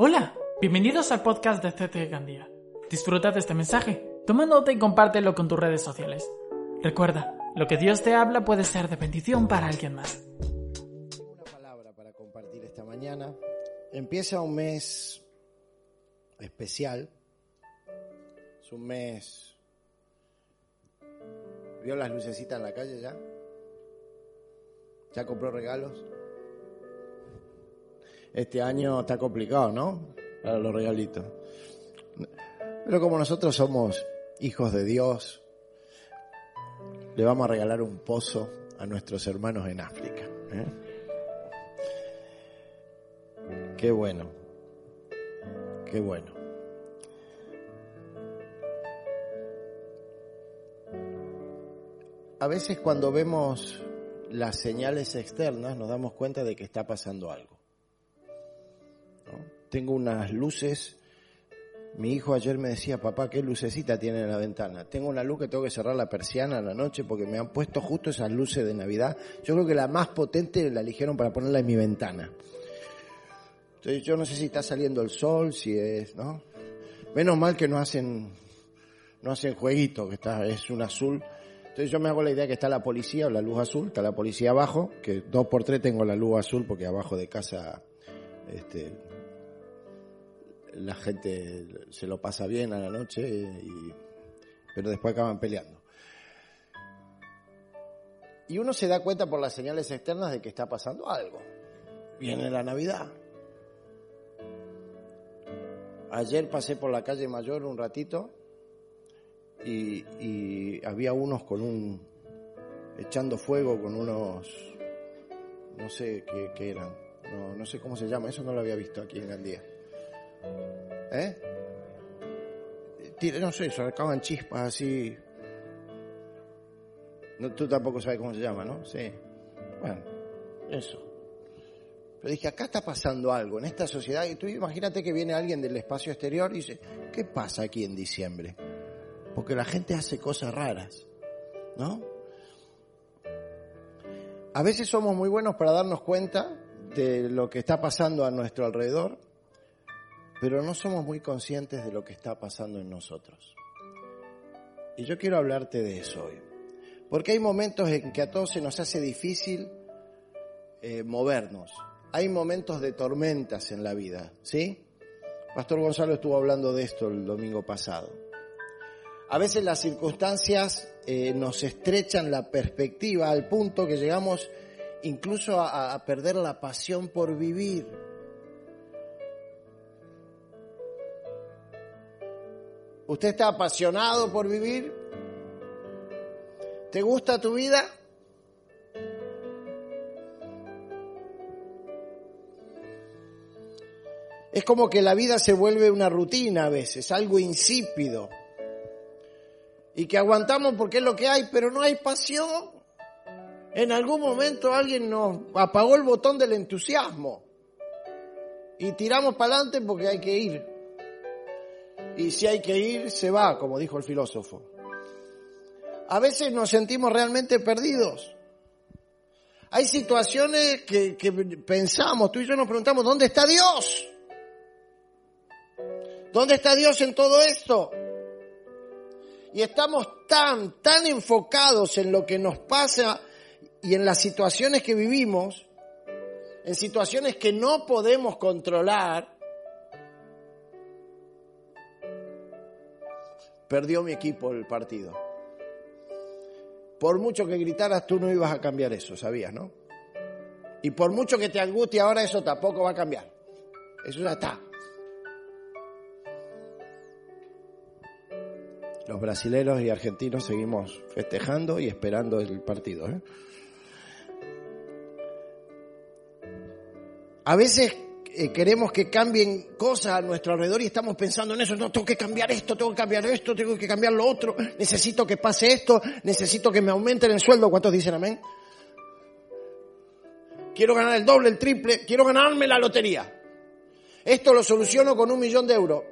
Hola, bienvenidos al podcast de CT Gandía. Disfruta de este mensaje, toma nota y compártelo con tus redes sociales. Recuerda, lo que Dios te habla puede ser de bendición para alguien más. Una palabra para compartir esta mañana. Empieza un mes especial. Es un mes... ¿Vio las lucecitas en la calle ya? ¿Ya compró regalos? Este año está complicado, ¿no? Para los regalitos. Pero como nosotros somos hijos de Dios, le vamos a regalar un pozo a nuestros hermanos en África. ¿eh? Qué bueno, qué bueno. A veces cuando vemos las señales externas nos damos cuenta de que está pasando algo. Tengo unas luces mi hijo ayer me decía, papá, ¿qué lucecita tiene en la ventana? Tengo una luz que tengo que cerrar la persiana a la noche porque me han puesto justo esas luces de Navidad. Yo creo que la más potente la eligieron para ponerla en mi ventana. Entonces yo no sé si está saliendo el sol, si es, ¿no? Menos mal que no hacen, no hacen jueguito, que está, es un azul. Entonces yo me hago la idea que está la policía o la luz azul, está la policía abajo, que dos por tres tengo la luz azul porque abajo de casa, este, la gente se lo pasa bien a la noche, y, pero después acaban peleando. Y uno se da cuenta por las señales externas de que está pasando algo. Viene la Navidad. Ayer pasé por la calle Mayor un ratito y, había unos con un echando fuego con unos no sé qué, qué eran, no, no sé cómo se llama, eso no lo había visto aquí en Gandía. ¿Eh? No sé, sacaban chispas así. No, tú tampoco sabes cómo se llama, ¿no? Sí. Bueno, eso. Pero dije, acá está pasando algo en esta sociedad. Y tú imagínate que viene alguien del espacio exterior y dice, ¿qué pasa aquí en diciembre? Porque la gente hace cosas raras, ¿no? A veces somos muy buenos para darnos cuenta de lo que está pasando a nuestro alrededor pero no somos muy conscientes de lo que está pasando en nosotros. Y yo quiero hablarte de eso hoy. Porque hay momentos en que a todos se nos hace difícil eh, movernos. Hay momentos de tormentas en la vida, ¿sí? Pastor Gonzalo estuvo hablando de esto el domingo pasado. A veces las circunstancias eh, nos estrechan la perspectiva al punto que llegamos incluso a, a perder la pasión por vivir. ¿Usted está apasionado por vivir? ¿Te gusta tu vida? Es como que la vida se vuelve una rutina a veces, algo insípido. Y que aguantamos porque es lo que hay, pero no hay pasión. En algún momento alguien nos apagó el botón del entusiasmo. Y tiramos para adelante porque hay que ir y si hay que ir, se va, como dijo el filósofo. A veces nos sentimos realmente perdidos. Hay situaciones que, pensamos, tú y yo nos preguntamos, ¿dónde está Dios? ¿Dónde está Dios en todo esto? Y estamos tan, tan enfocados en lo que nos pasa y en las situaciones que vivimos, en situaciones que no podemos controlar, perdió mi equipo el partido. Por mucho que gritaras, tú no ibas a cambiar eso, sabías, ¿no? Y por mucho que te angustie ahora, eso tampoco va a cambiar. Eso ya está. Los brasileños y argentinos seguimos festejando y esperando el partido. ¿eh? A veces eh, queremos que cambien cosas a nuestro alrededor y estamos pensando en eso, no, tengo que cambiar esto, tengo que cambiar esto, tengo que cambiar lo otro, necesito que pase esto, necesito que me aumenten el sueldo, ¿cuántos dicen amén? Quiero ganar el doble, el triple, quiero ganarme la lotería. Esto lo soluciono con un millón de euros,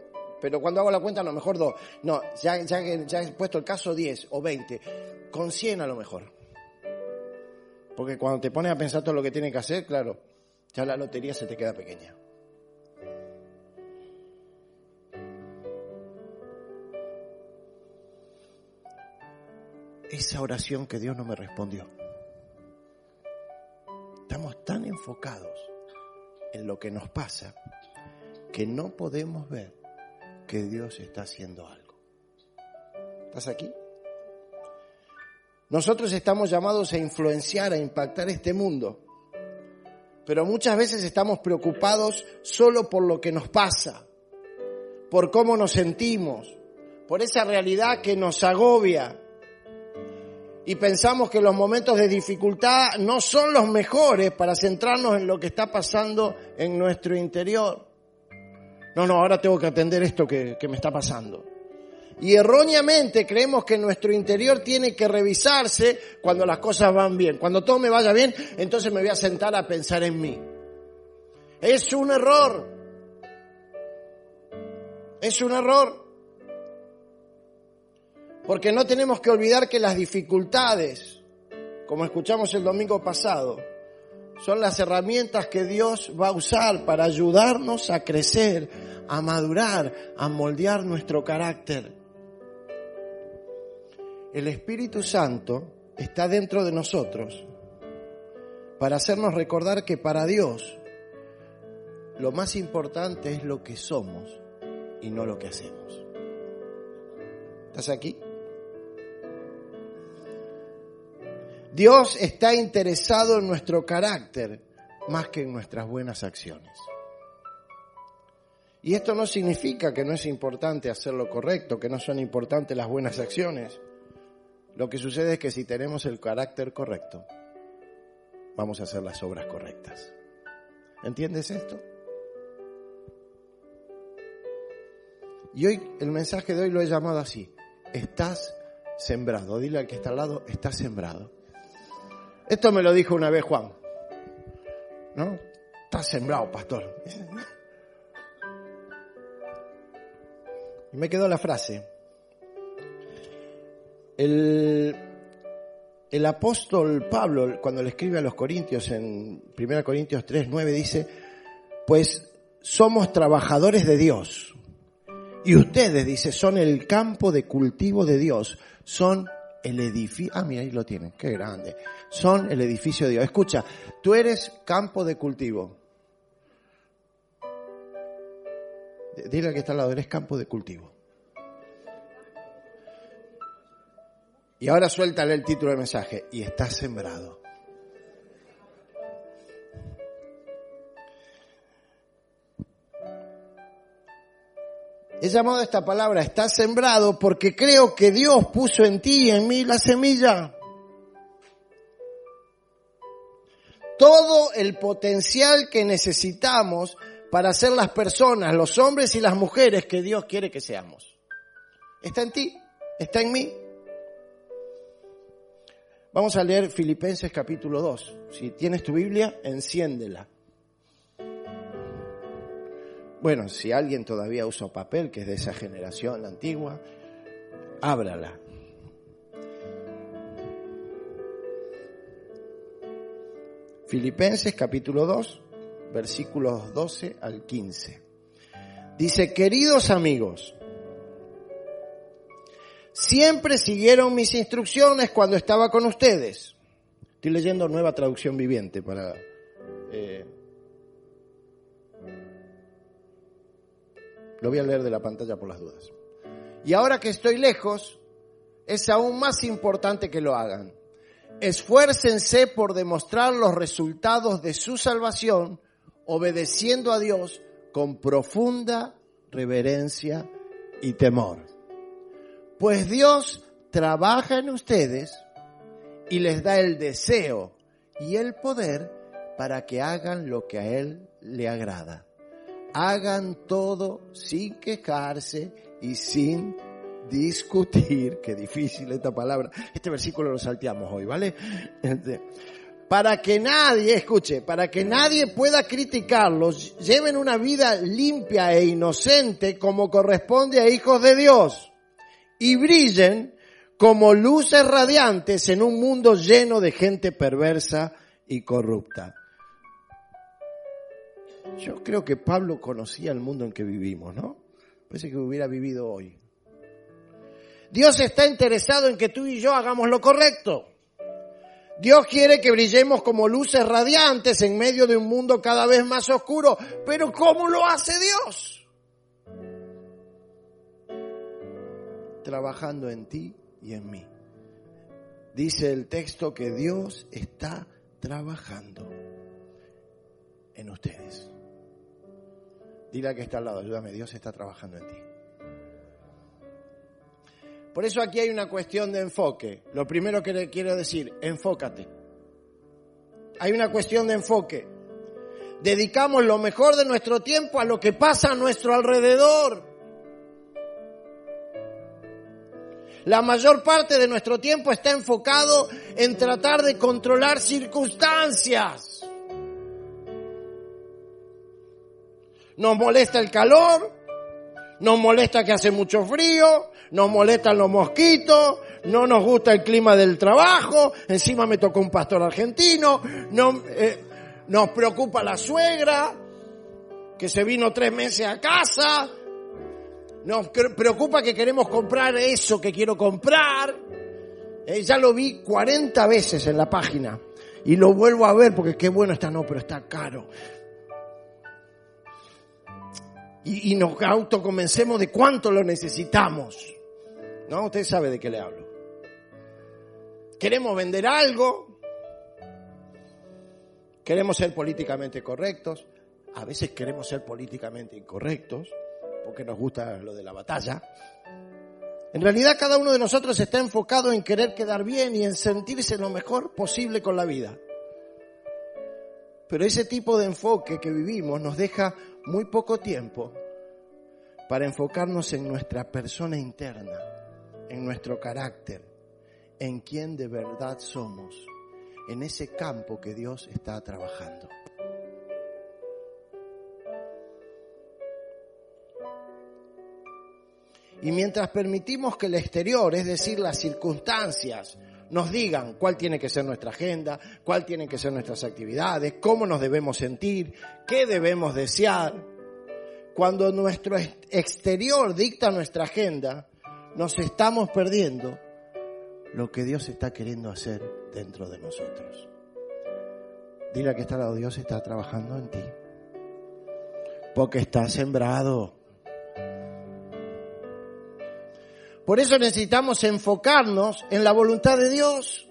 pero cuando hago la cuenta a lo mejor dos. No, ya, ya, ya he puesto el caso 10 o 20, con 100 a lo mejor. Porque cuando te pones a pensar todo lo que tienes que hacer, claro, ya la lotería se te queda pequeña. Esa oración que Dios no me respondió. Estamos tan enfocados en lo que nos pasa que no podemos ver que Dios está haciendo algo. ¿Estás aquí? Nosotros estamos llamados a influenciar, a impactar este mundo pero muchas veces estamos preocupados solo por lo que nos pasa, por cómo nos sentimos, por esa realidad que nos agobia. Y pensamos que los momentos de dificultad no son los mejores para centrarnos en lo que está pasando en nuestro interior. No, no, ahora tengo que atender esto que, que me está pasando. Y erróneamente creemos que nuestro interior tiene que revisarse cuando las cosas van bien. Cuando todo me vaya bien, entonces me voy a sentar a pensar en mí. Es un error. Es un error. Porque no tenemos que olvidar que las dificultades, como escuchamos el domingo pasado, son las herramientas que Dios va a usar para ayudarnos a crecer, a madurar, a moldear nuestro carácter. El Espíritu Santo está dentro de nosotros para hacernos recordar que para Dios lo más importante es lo que somos y no lo que hacemos. ¿Estás aquí? Dios está interesado en nuestro carácter más que en nuestras buenas acciones. Y esto no significa que no es importante hacer lo correcto, que no son importantes las buenas acciones. Lo que sucede es que si tenemos el carácter correcto, vamos a hacer las obras correctas. ¿Entiendes esto? Y hoy el mensaje de hoy lo he llamado así. Estás sembrado. Dile al que está al lado, estás sembrado. Esto me lo dijo una vez Juan. ¿No? Está sembrado, pastor. Y me quedó la frase. El, el apóstol Pablo, cuando le escribe a los Corintios en 1 Corintios 3, 9, dice, pues somos trabajadores de Dios. Y ustedes, dice, son el campo de cultivo de Dios. Son el edificio, ah, mira, ahí lo tienen, qué grande. Son el edificio de Dios. Escucha, tú eres campo de cultivo. Dile al que está al lado, eres campo de cultivo. Y ahora suéltale el título del mensaje, y estás sembrado. He llamado a esta palabra está sembrado porque creo que Dios puso en ti y en mí la semilla. Todo el potencial que necesitamos para ser las personas, los hombres y las mujeres que Dios quiere que seamos. Está en ti, está en mí. Vamos a leer Filipenses capítulo 2. Si tienes tu Biblia, enciéndela. Bueno, si alguien todavía usa papel, que es de esa generación antigua, ábrala. Filipenses capítulo 2, versículos 12 al 15. Dice, queridos amigos, siempre siguieron mis instrucciones cuando estaba con ustedes. Estoy leyendo nueva traducción viviente para eh, Lo voy a leer de la pantalla por las dudas. Y ahora que estoy lejos, es aún más importante que lo hagan. Esfuércense por demostrar los resultados de su salvación obedeciendo a Dios con profunda reverencia y temor. Pues Dios trabaja en ustedes y les da el deseo y el poder para que hagan lo que a Él le agrada. Hagan todo sin quejarse y sin discutir, qué difícil esta palabra, este versículo lo salteamos hoy, ¿vale? Este, para que nadie, escuche, para que nadie pueda criticarlos, lleven una vida limpia e inocente como corresponde a hijos de Dios y brillen como luces radiantes en un mundo lleno de gente perversa y corrupta. Yo creo que Pablo conocía el mundo en que vivimos, ¿no? Parece que hubiera vivido hoy. Dios está interesado en que tú y yo hagamos lo correcto. Dios quiere que brillemos como luces radiantes en medio de un mundo cada vez más oscuro. Pero ¿cómo lo hace Dios? Trabajando en ti y en mí. Dice el texto que Dios está trabajando en ustedes. Dile a que está al lado, ayúdame, Dios está trabajando en ti. Por eso aquí hay una cuestión de enfoque. Lo primero que le quiero decir, enfócate. Hay una cuestión de enfoque. Dedicamos lo mejor de nuestro tiempo a lo que pasa a nuestro alrededor. La mayor parte de nuestro tiempo está enfocado en tratar de controlar circunstancias. Nos molesta el calor, nos molesta que hace mucho frío, nos molestan los mosquitos, no nos gusta el clima del trabajo, encima me tocó un pastor argentino, no, eh, nos preocupa la suegra, que se vino tres meses a casa, nos preocupa que queremos comprar eso que quiero comprar. Eh, ya lo vi 40 veces en la página y lo vuelvo a ver porque qué bueno está, no, pero está caro y, y nos autoconvencemos de cuánto lo necesitamos. ¿No? Usted sabe de qué le hablo. Queremos vender algo. Queremos ser políticamente correctos. A veces queremos ser políticamente incorrectos porque nos gusta lo de la batalla. En realidad cada uno de nosotros está enfocado en querer quedar bien y en sentirse lo mejor posible con la vida. Pero ese tipo de enfoque que vivimos nos deja muy poco tiempo para enfocarnos en nuestra persona interna, en nuestro carácter, en quién de verdad somos, en ese campo que Dios está trabajando. Y mientras permitimos que el exterior, es decir, las circunstancias, nos digan cuál tiene que ser nuestra agenda, cuál tienen que ser nuestras actividades, cómo nos debemos sentir, qué debemos desear. Cuando nuestro exterior dicta nuestra agenda, nos estamos perdiendo lo que Dios está queriendo hacer dentro de nosotros. Dile a que está lado, Dios está trabajando en ti. Porque está sembrado. Por eso necesitamos enfocarnos en la voluntad de Dios.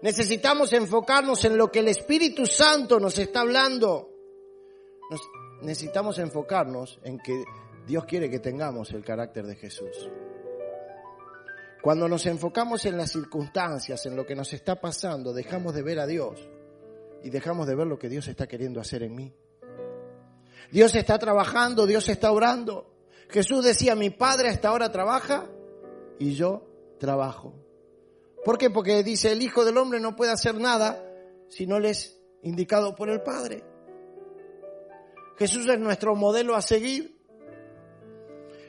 Necesitamos enfocarnos en lo que el Espíritu Santo nos está hablando. necesitamos enfocarnos en que Dios quiere que tengamos el carácter de Jesús. Cuando nos enfocamos en las circunstancias, en lo que nos está pasando, dejamos de ver a Dios y dejamos de ver lo que Dios está queriendo hacer en mí. Dios está trabajando, Dios está orando. Jesús decía, mi Padre hasta ahora trabaja y yo trabajo. ¿Por qué? Porque dice, el Hijo del Hombre no puede hacer nada si no le es indicado por el Padre. Jesús es nuestro modelo a seguir.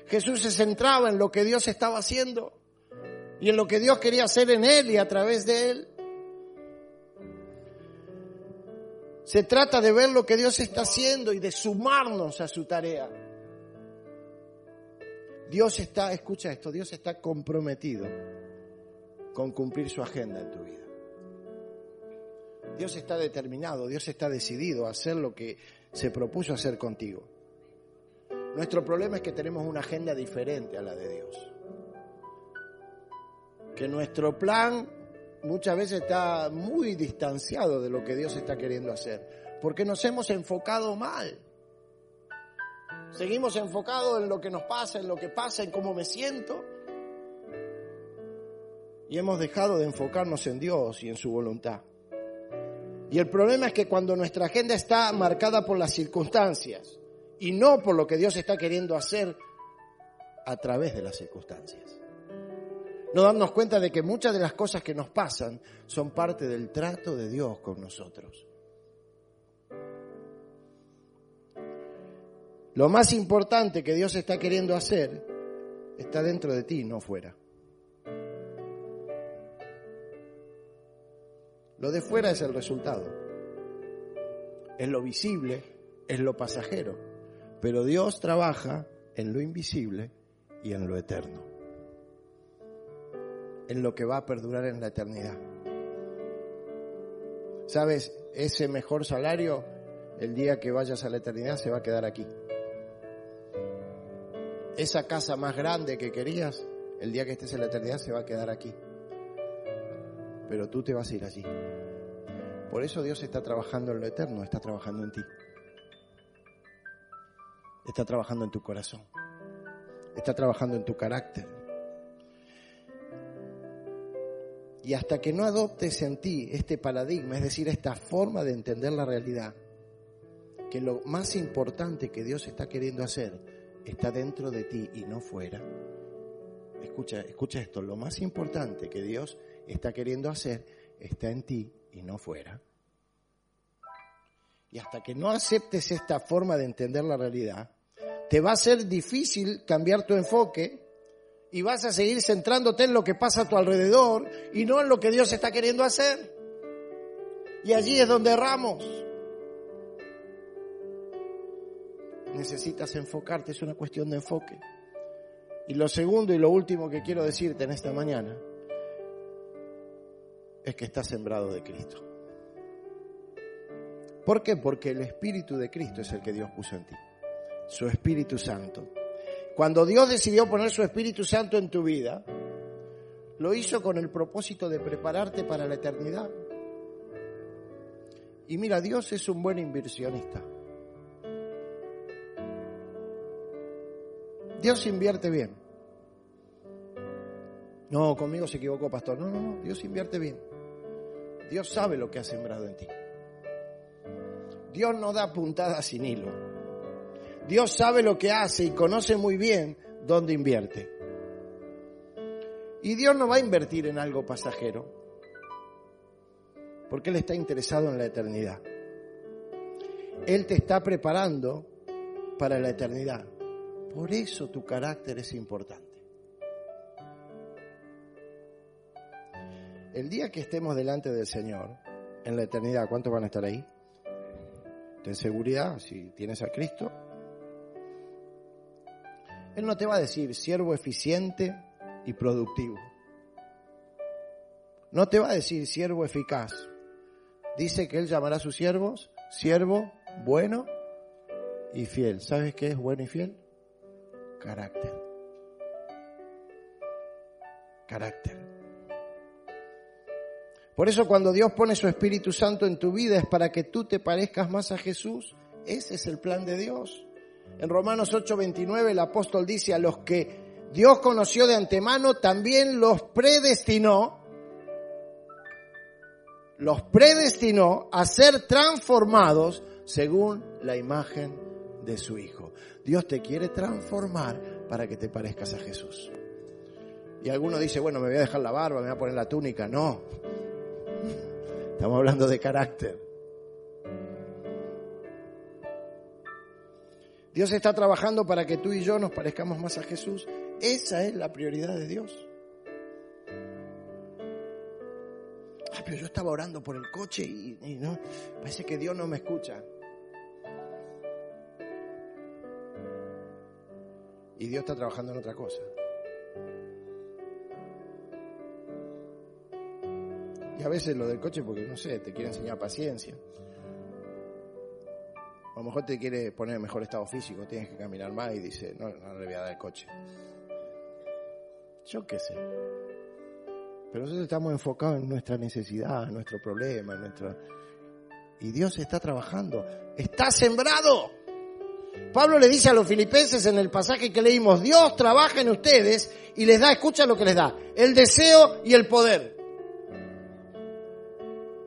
Jesús se centraba en lo que Dios estaba haciendo y en lo que Dios quería hacer en Él y a través de Él. Se trata de ver lo que Dios está haciendo y de sumarnos a su tarea. Dios está, escucha esto, Dios está comprometido con cumplir su agenda en tu vida. Dios está determinado, Dios está decidido a hacer lo que se propuso hacer contigo. Nuestro problema es que tenemos una agenda diferente a la de Dios. Que nuestro plan muchas veces está muy distanciado de lo que Dios está queriendo hacer, porque nos hemos enfocado mal. Seguimos enfocados en lo que nos pasa, en lo que pasa, en cómo me siento. Y hemos dejado de enfocarnos en Dios y en su voluntad. Y el problema es que cuando nuestra agenda está marcada por las circunstancias y no por lo que Dios está queriendo hacer a través de las circunstancias. No darnos cuenta de que muchas de las cosas que nos pasan son parte del trato de Dios con nosotros. Lo más importante que Dios está queriendo hacer está dentro de ti, no fuera. Lo de fuera es el resultado. Es lo visible, es lo pasajero. Pero Dios trabaja en lo invisible y en lo eterno. en lo que va a perdurar en la eternidad. ¿Sabes? Ese mejor salario, el día que vayas a la eternidad, se va a quedar aquí. Esa casa más grande que querías, el día que estés en la eternidad, se va a quedar aquí. Pero tú te vas a ir allí. Por eso Dios está trabajando en lo eterno, está trabajando en ti. Está trabajando en tu corazón. Está trabajando en tu carácter. Y hasta que no adoptes en ti este paradigma, es decir, esta forma de entender la realidad, que lo más importante que Dios está queriendo hacer está dentro de ti y no fuera. Escucha, escucha esto, lo más importante que Dios está queriendo hacer está en ti y no fuera. Y hasta que no aceptes esta forma de entender la realidad, te va a ser difícil cambiar tu enfoque y vas a seguir centrándote en lo que pasa a tu alrededor y no en lo que Dios está queriendo hacer. Y allí es donde erramos. Necesitas enfocarte, es una cuestión de enfoque. Y lo segundo y lo último que quiero decirte en esta mañana es que estás sembrado de Cristo. ¿Por qué? Porque el Espíritu de Cristo es el que Dios puso en ti. Su Espíritu Santo. Cuando Dios decidió poner su Espíritu Santo en tu vida, lo hizo con el propósito de prepararte para la eternidad. Y mira, Dios es un buen inversionista. Dios invierte bien. No, conmigo se equivocó, pastor. No, no, no, Dios invierte bien. Dios sabe lo que ha sembrado en ti. Dios no da puntadas sin hilo. Dios sabe lo que hace y conoce muy bien dónde invierte. Y Dios no va a invertir en algo pasajero, porque Él está interesado en la eternidad. Él te está preparando para la eternidad. Por eso tu carácter es importante. El día que estemos delante del Señor, en la eternidad, ¿cuántos van a estar ahí? Ten seguridad, si tienes a Cristo, él no te va a decir siervo eficiente y productivo. No te va a decir siervo eficaz. Dice que Él llamará a sus siervos siervo bueno y fiel. ¿Sabes qué es bueno y fiel? Carácter. Carácter. Por eso cuando Dios pone su Espíritu Santo en tu vida es para que tú te parezcas más a Jesús. Ese es el plan de Dios. En Romanos 8:29 el apóstol dice, a los que Dios conoció de antemano, también los predestinó, los predestinó a ser transformados según la imagen de su Hijo. Dios te quiere transformar para que te parezcas a Jesús. Y alguno dice, bueno, me voy a dejar la barba, me voy a poner la túnica. No. Estamos hablando de carácter. Dios está trabajando para que tú y yo nos parezcamos más a Jesús. Esa es la prioridad de Dios. Ah, pero yo estaba orando por el coche y, no, parece que Dios no me escucha. Y Dios está trabajando en otra cosa. Y a veces lo del coche porque no sé, te quiere enseñar paciencia. A lo mejor te quiere poner en mejor estado físico, tienes que caminar más y dice, no, no le voy a dar el coche. Yo qué sé. Pero nosotros estamos enfocados en nuestra necesidad, en nuestro problema, en nuestra... Y Dios está trabajando. Está sembrado. Pablo le dice a los filipenses en el pasaje que leímos, Dios trabaja en ustedes y les da, escucha lo que les da, el deseo y el poder.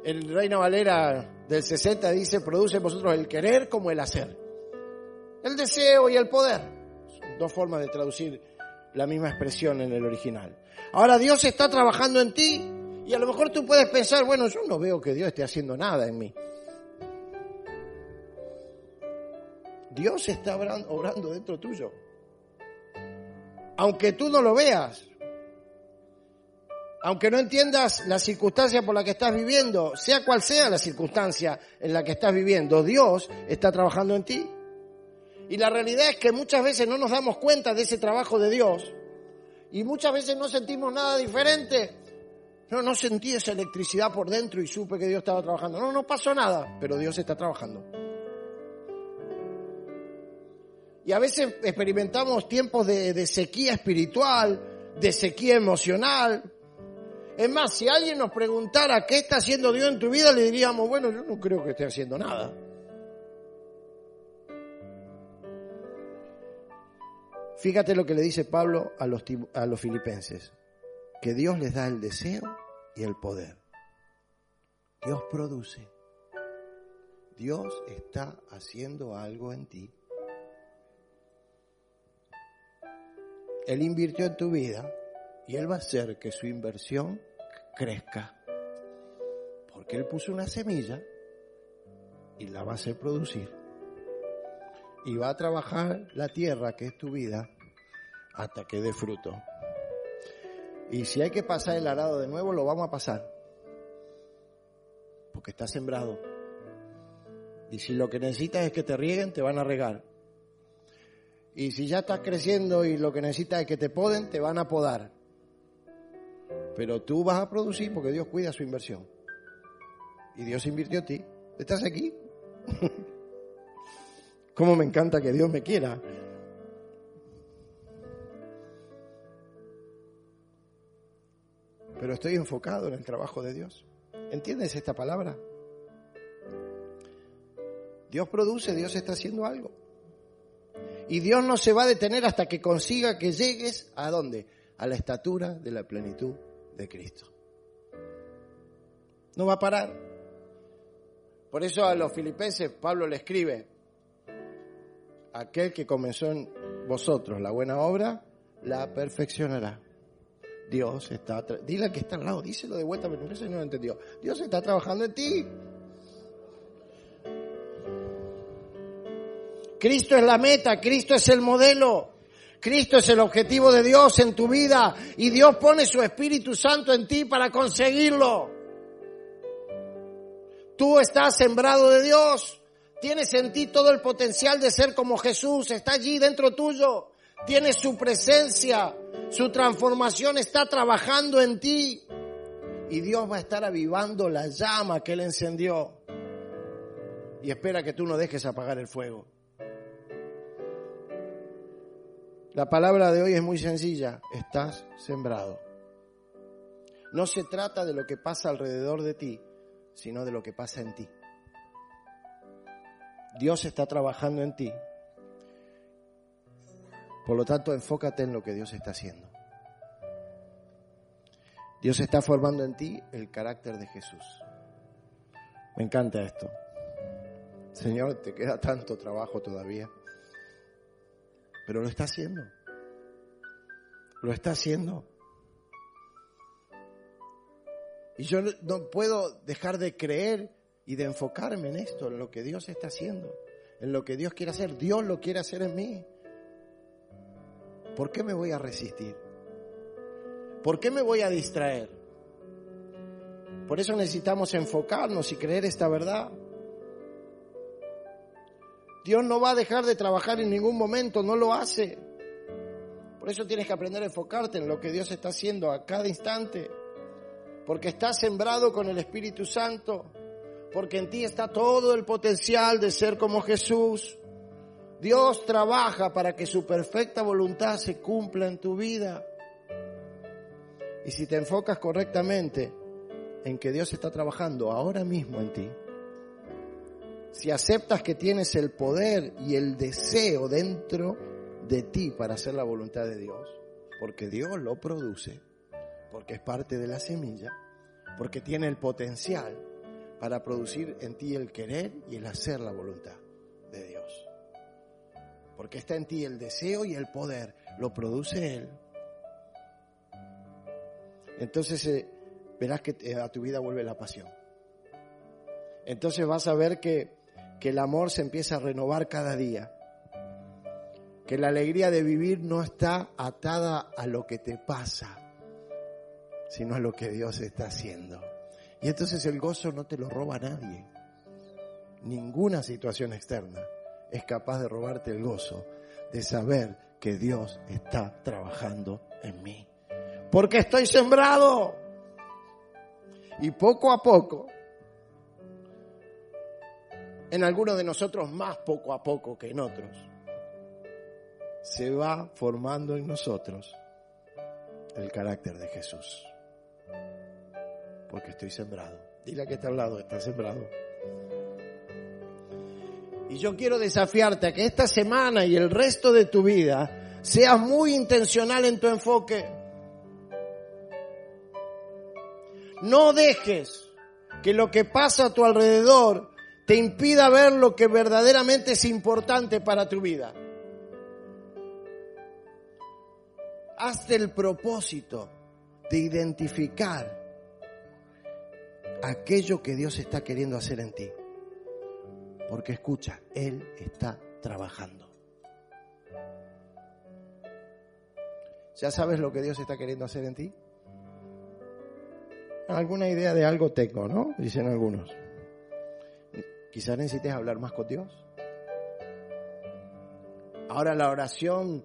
El Reina Valera del 60 dice, produce en vosotros el querer como el hacer. El deseo y el poder. Son dos formas de traducir la misma expresión en el original. Ahora Dios está trabajando en ti y a lo mejor tú puedes pensar, bueno, yo no veo que Dios esté haciendo nada en mí. Dios está obrando dentro tuyo. Aunque tú no lo veas, aunque no entiendas la circunstancia por la que estás viviendo, sea cual sea la circunstancia en la que estás viviendo, Dios está trabajando en ti. Y la realidad es que muchas veces no nos damos cuenta de ese trabajo de Dios. Y muchas veces no sentimos nada diferente. No, no sentí esa electricidad por dentro y supe que Dios estaba trabajando. No, no pasó nada, pero Dios está trabajando. Y a veces experimentamos tiempos de, sequía espiritual, de sequía emocional. Es más, si alguien nos preguntara qué está haciendo Dios en tu vida, le diríamos, bueno, yo no creo que esté haciendo nada. Fíjate lo que le dice Pablo a los, a los filipenses, que Dios les da el deseo y el poder. Dios produce. Dios está haciendo algo en ti. Él invirtió en tu vida y Él va a hacer que su inversión crezca. Porque Él puso una semilla y la va a hacer producir. Y va a trabajar la tierra, que es tu vida, hasta que dé fruto. Y si hay que pasar el arado de nuevo, lo vamos a pasar. Porque está sembrado. Y si lo que necesitas es que te rieguen, te van a regar. Y si ya estás creciendo y lo que necesitas es que te poden, te van a podar. Pero tú vas a producir porque Dios cuida su inversión. Y Dios invirtió en ti. ¿Estás aquí? ¿Cómo me encanta que Dios me quiera? Pero estoy enfocado en el trabajo de Dios. ¿Entiendes esta palabra? Dios produce, Dios está haciendo algo. Y Dios no se va a detener hasta que consiga que llegues a dónde? A la estatura de la plenitud de Cristo. No va a parar. Por eso a los filipenses Pablo le escribe, aquel que comenzó en vosotros la buena obra, la perfeccionará. Dios está, dile al que está al lado, díselo de vuelta, pero no lo entendió. Dios está trabajando en ti. Cristo es la meta, Cristo es el modelo. Cristo es el objetivo de Dios en tu vida y Dios pone su Espíritu Santo en ti para conseguirlo. Tú estás sembrado de Dios. Tienes en ti todo el potencial de ser como Jesús. Está allí dentro tuyo. Tienes su presencia. Su transformación está trabajando en ti. Y Dios va a estar avivando la llama que Él encendió. Y espera que tú no dejes apagar el fuego. La palabra de hoy es muy sencilla. Estás sembrado. No se trata de lo que pasa alrededor de ti, sino de lo que pasa en ti. Dios está trabajando en ti. Por lo tanto, enfócate en lo que Dios está haciendo. Dios está formando en ti el carácter de Jesús. Me encanta esto. Señor, te queda tanto trabajo todavía. Pero lo está haciendo. Lo está haciendo. Y yo no puedo dejar de creer y de enfocarme en esto, en lo que Dios está haciendo, en lo que Dios quiere hacer. Dios lo quiere hacer en mí. ¿Por qué me voy a resistir? ¿Por qué me voy a distraer? Por eso necesitamos enfocarnos y creer esta verdad. Dios no va a dejar de trabajar en ningún momento, no lo hace. Por eso tienes que aprender a enfocarte en lo que Dios está haciendo a cada instante. Porque estás sembrado con el Espíritu Santo. Porque en ti está todo el potencial de ser como Jesús. Dios trabaja para que su perfecta voluntad se cumpla en tu vida. Y si te enfocas correctamente en que Dios está trabajando ahora mismo en ti, si aceptas que tienes el poder y el deseo dentro de ti para hacer la voluntad de Dios, porque Dios lo produce, porque es parte de la semilla, porque tiene el potencial para producir en ti el querer y el hacer la voluntad de Dios. Porque está en ti el deseo y el poder, lo produce Él. Entonces eh, verás que eh, a tu vida vuelve la pasión. Entonces vas a ver que que el amor se empieza a renovar cada día, que la alegría de vivir no está atada a lo que te pasa, sino a lo que Dios está haciendo. Y entonces el gozo no te lo roba nadie. Ninguna situación externa es capaz de robarte el gozo de saber que Dios está trabajando en mí. Porque estoy sembrado. Y poco a poco, en algunos de nosotros más poco a poco que en otros, se va formando en nosotros el carácter de Jesús. Porque estoy sembrado. Dile que está al lado, está sembrado. Y yo quiero desafiarte a que esta semana y el resto de tu vida seas muy intencional en tu enfoque. No dejes que lo que pasa a tu alrededor te impida ver lo que verdaderamente es importante para tu vida. Hazte el propósito de identificar aquello que Dios está queriendo hacer en ti. Porque escucha, Él está trabajando. ¿Ya sabes lo que Dios está queriendo hacer en ti? Alguna idea de algo tengo, ¿no? Dicen algunos. Quizás necesites hablar más con Dios. Ahora la oración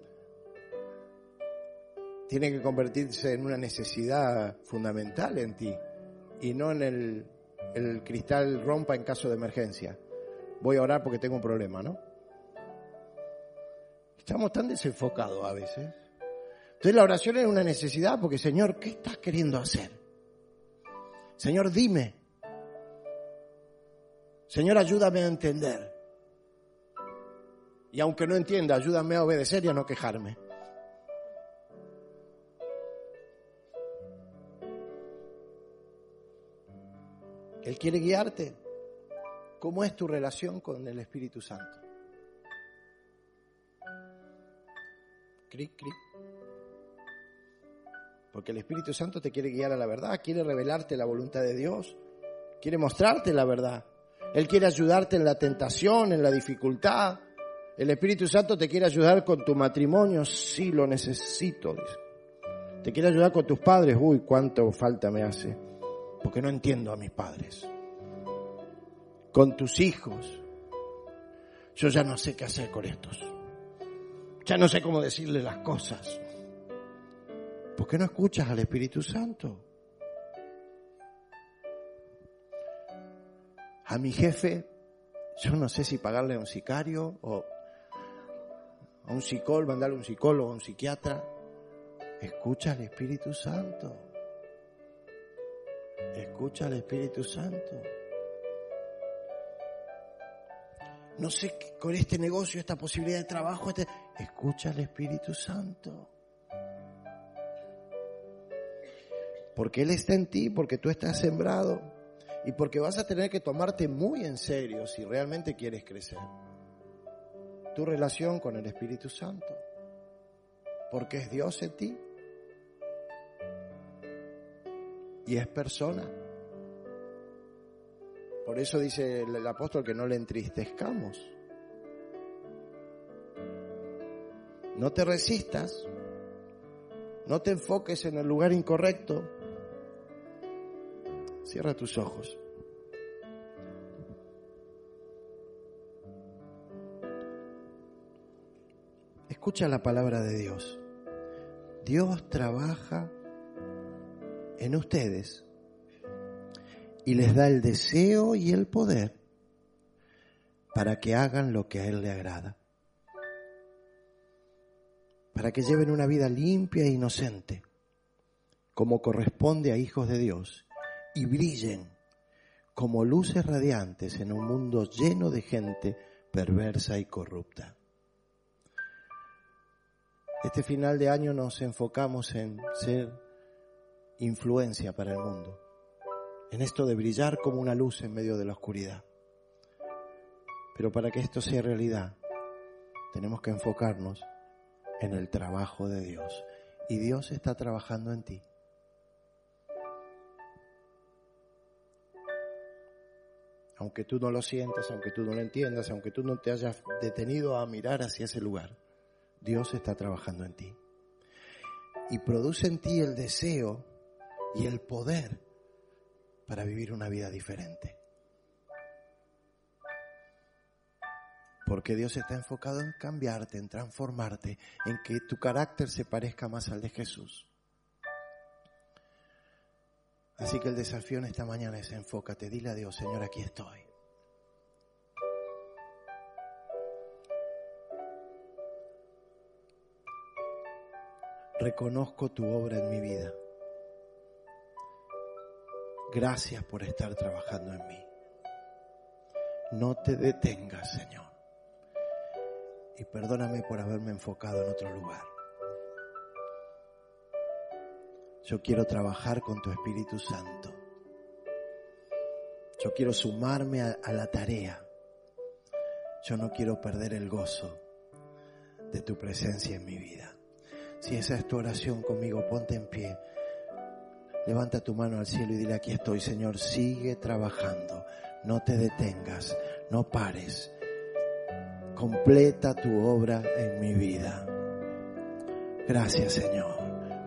tiene que convertirse en una necesidad fundamental en ti y no en el, el cristal rompa en caso de emergencia. Voy a orar porque tengo un problema, ¿no? Estamos tan desenfocados a veces. Entonces la oración es una necesidad porque, Señor, ¿qué estás queriendo hacer? Señor, dime. Señor, ayúdame a entender. Y aunque no entienda, ayúdame a obedecer y a no quejarme. Él quiere guiarte. ¿Cómo es tu relación con el Espíritu Santo? Cric, cric. Porque el Espíritu Santo te quiere guiar a la verdad, quiere revelarte la voluntad de Dios, quiere mostrarte la verdad. Él quiere ayudarte en la tentación, en la dificultad. El Espíritu Santo te quiere ayudar con tu matrimonio, sí lo necesito. Te quiere ayudar con tus padres, uy, cuánto falta me hace, porque no entiendo a mis padres. Con tus hijos, yo ya no sé qué hacer con estos. Ya no sé cómo decirle las cosas. ¿Por qué no escuchas al Espíritu Santo? A mi jefe, yo no sé si pagarle a un sicario o a un psicólogo, mandarle a un psicólogo, a un psiquiatra. Escucha al Espíritu Santo. Escucha al Espíritu Santo. No sé con este negocio, esta posibilidad de trabajo, este... escucha al Espíritu Santo. Porque Él está en ti, porque tú estás sembrado y porque vas a tener que tomarte muy en serio si realmente quieres crecer. Tu relación con el Espíritu Santo. Porque es Dios en ti. Y es persona. Por eso dice el, apóstol que no le entristezcamos. No te resistas. No te enfoques en el lugar incorrecto. Cierra tus ojos. Escucha la palabra de Dios. Dios trabaja en ustedes y les da el deseo y el poder para que hagan lo que a Él le agrada. Para que lleven una vida limpia e inocente, como corresponde a hijos de Dios y brillen como luces radiantes en un mundo lleno de gente perversa y corrupta. Este final de año nos enfocamos en ser influencia para el mundo, en esto de brillar como una luz en medio de la oscuridad. Pero para que esto sea realidad, tenemos que enfocarnos en el trabajo de Dios. Y Dios está trabajando en ti. Aunque tú no lo sientas, aunque tú no lo entiendas, aunque tú no te hayas detenido a mirar hacia ese lugar, Dios está trabajando en ti. Y produce en ti el deseo y el poder para vivir una vida diferente. Porque Dios está enfocado en cambiarte, en transformarte, en que tu carácter se parezca más al de Jesús. Así que el desafío en esta mañana es enfócate, dile a Dios, Señor, aquí estoy. Reconozco tu obra en mi vida. Gracias por estar trabajando en mí. No te detengas, Señor. Y perdóname por haberme enfocado en otro lugar. Yo quiero trabajar con tu Espíritu Santo. Yo quiero sumarme a, la tarea. Yo no quiero perder el gozo de tu presencia en mi vida. Si esa es tu oración conmigo, ponte en pie. Levanta tu mano al cielo y dile, aquí estoy, Señor, sigue trabajando. No te detengas, no pares. Completa tu obra en mi vida. Gracias, Señor.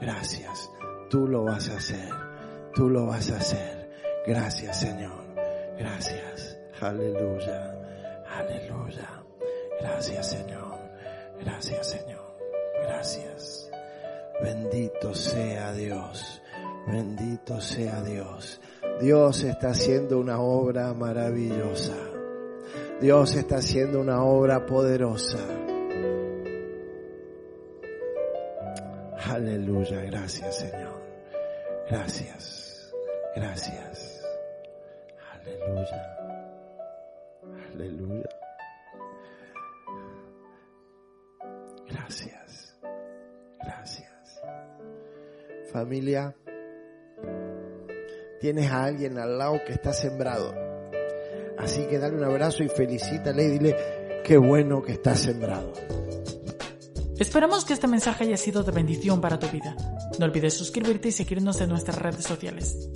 Gracias. Tú lo vas a hacer. Tú lo vas a hacer. Gracias, Señor. Gracias. Aleluya. Aleluya. Gracias, Señor. Gracias, Señor. Gracias. Bendito sea Dios. Bendito sea Dios. Dios está haciendo una obra maravillosa. Dios está haciendo una obra poderosa. Aleluya, gracias Señor. Gracias, gracias. Aleluya, aleluya. Gracias, gracias. Familia, tienes a alguien al lado que está sembrado. Así que dale un abrazo y felicítale y dile, qué bueno que está sembrado. Esperamos que este mensaje haya sido de bendición para tu vida. No olvides suscribirte y seguirnos en nuestras redes sociales.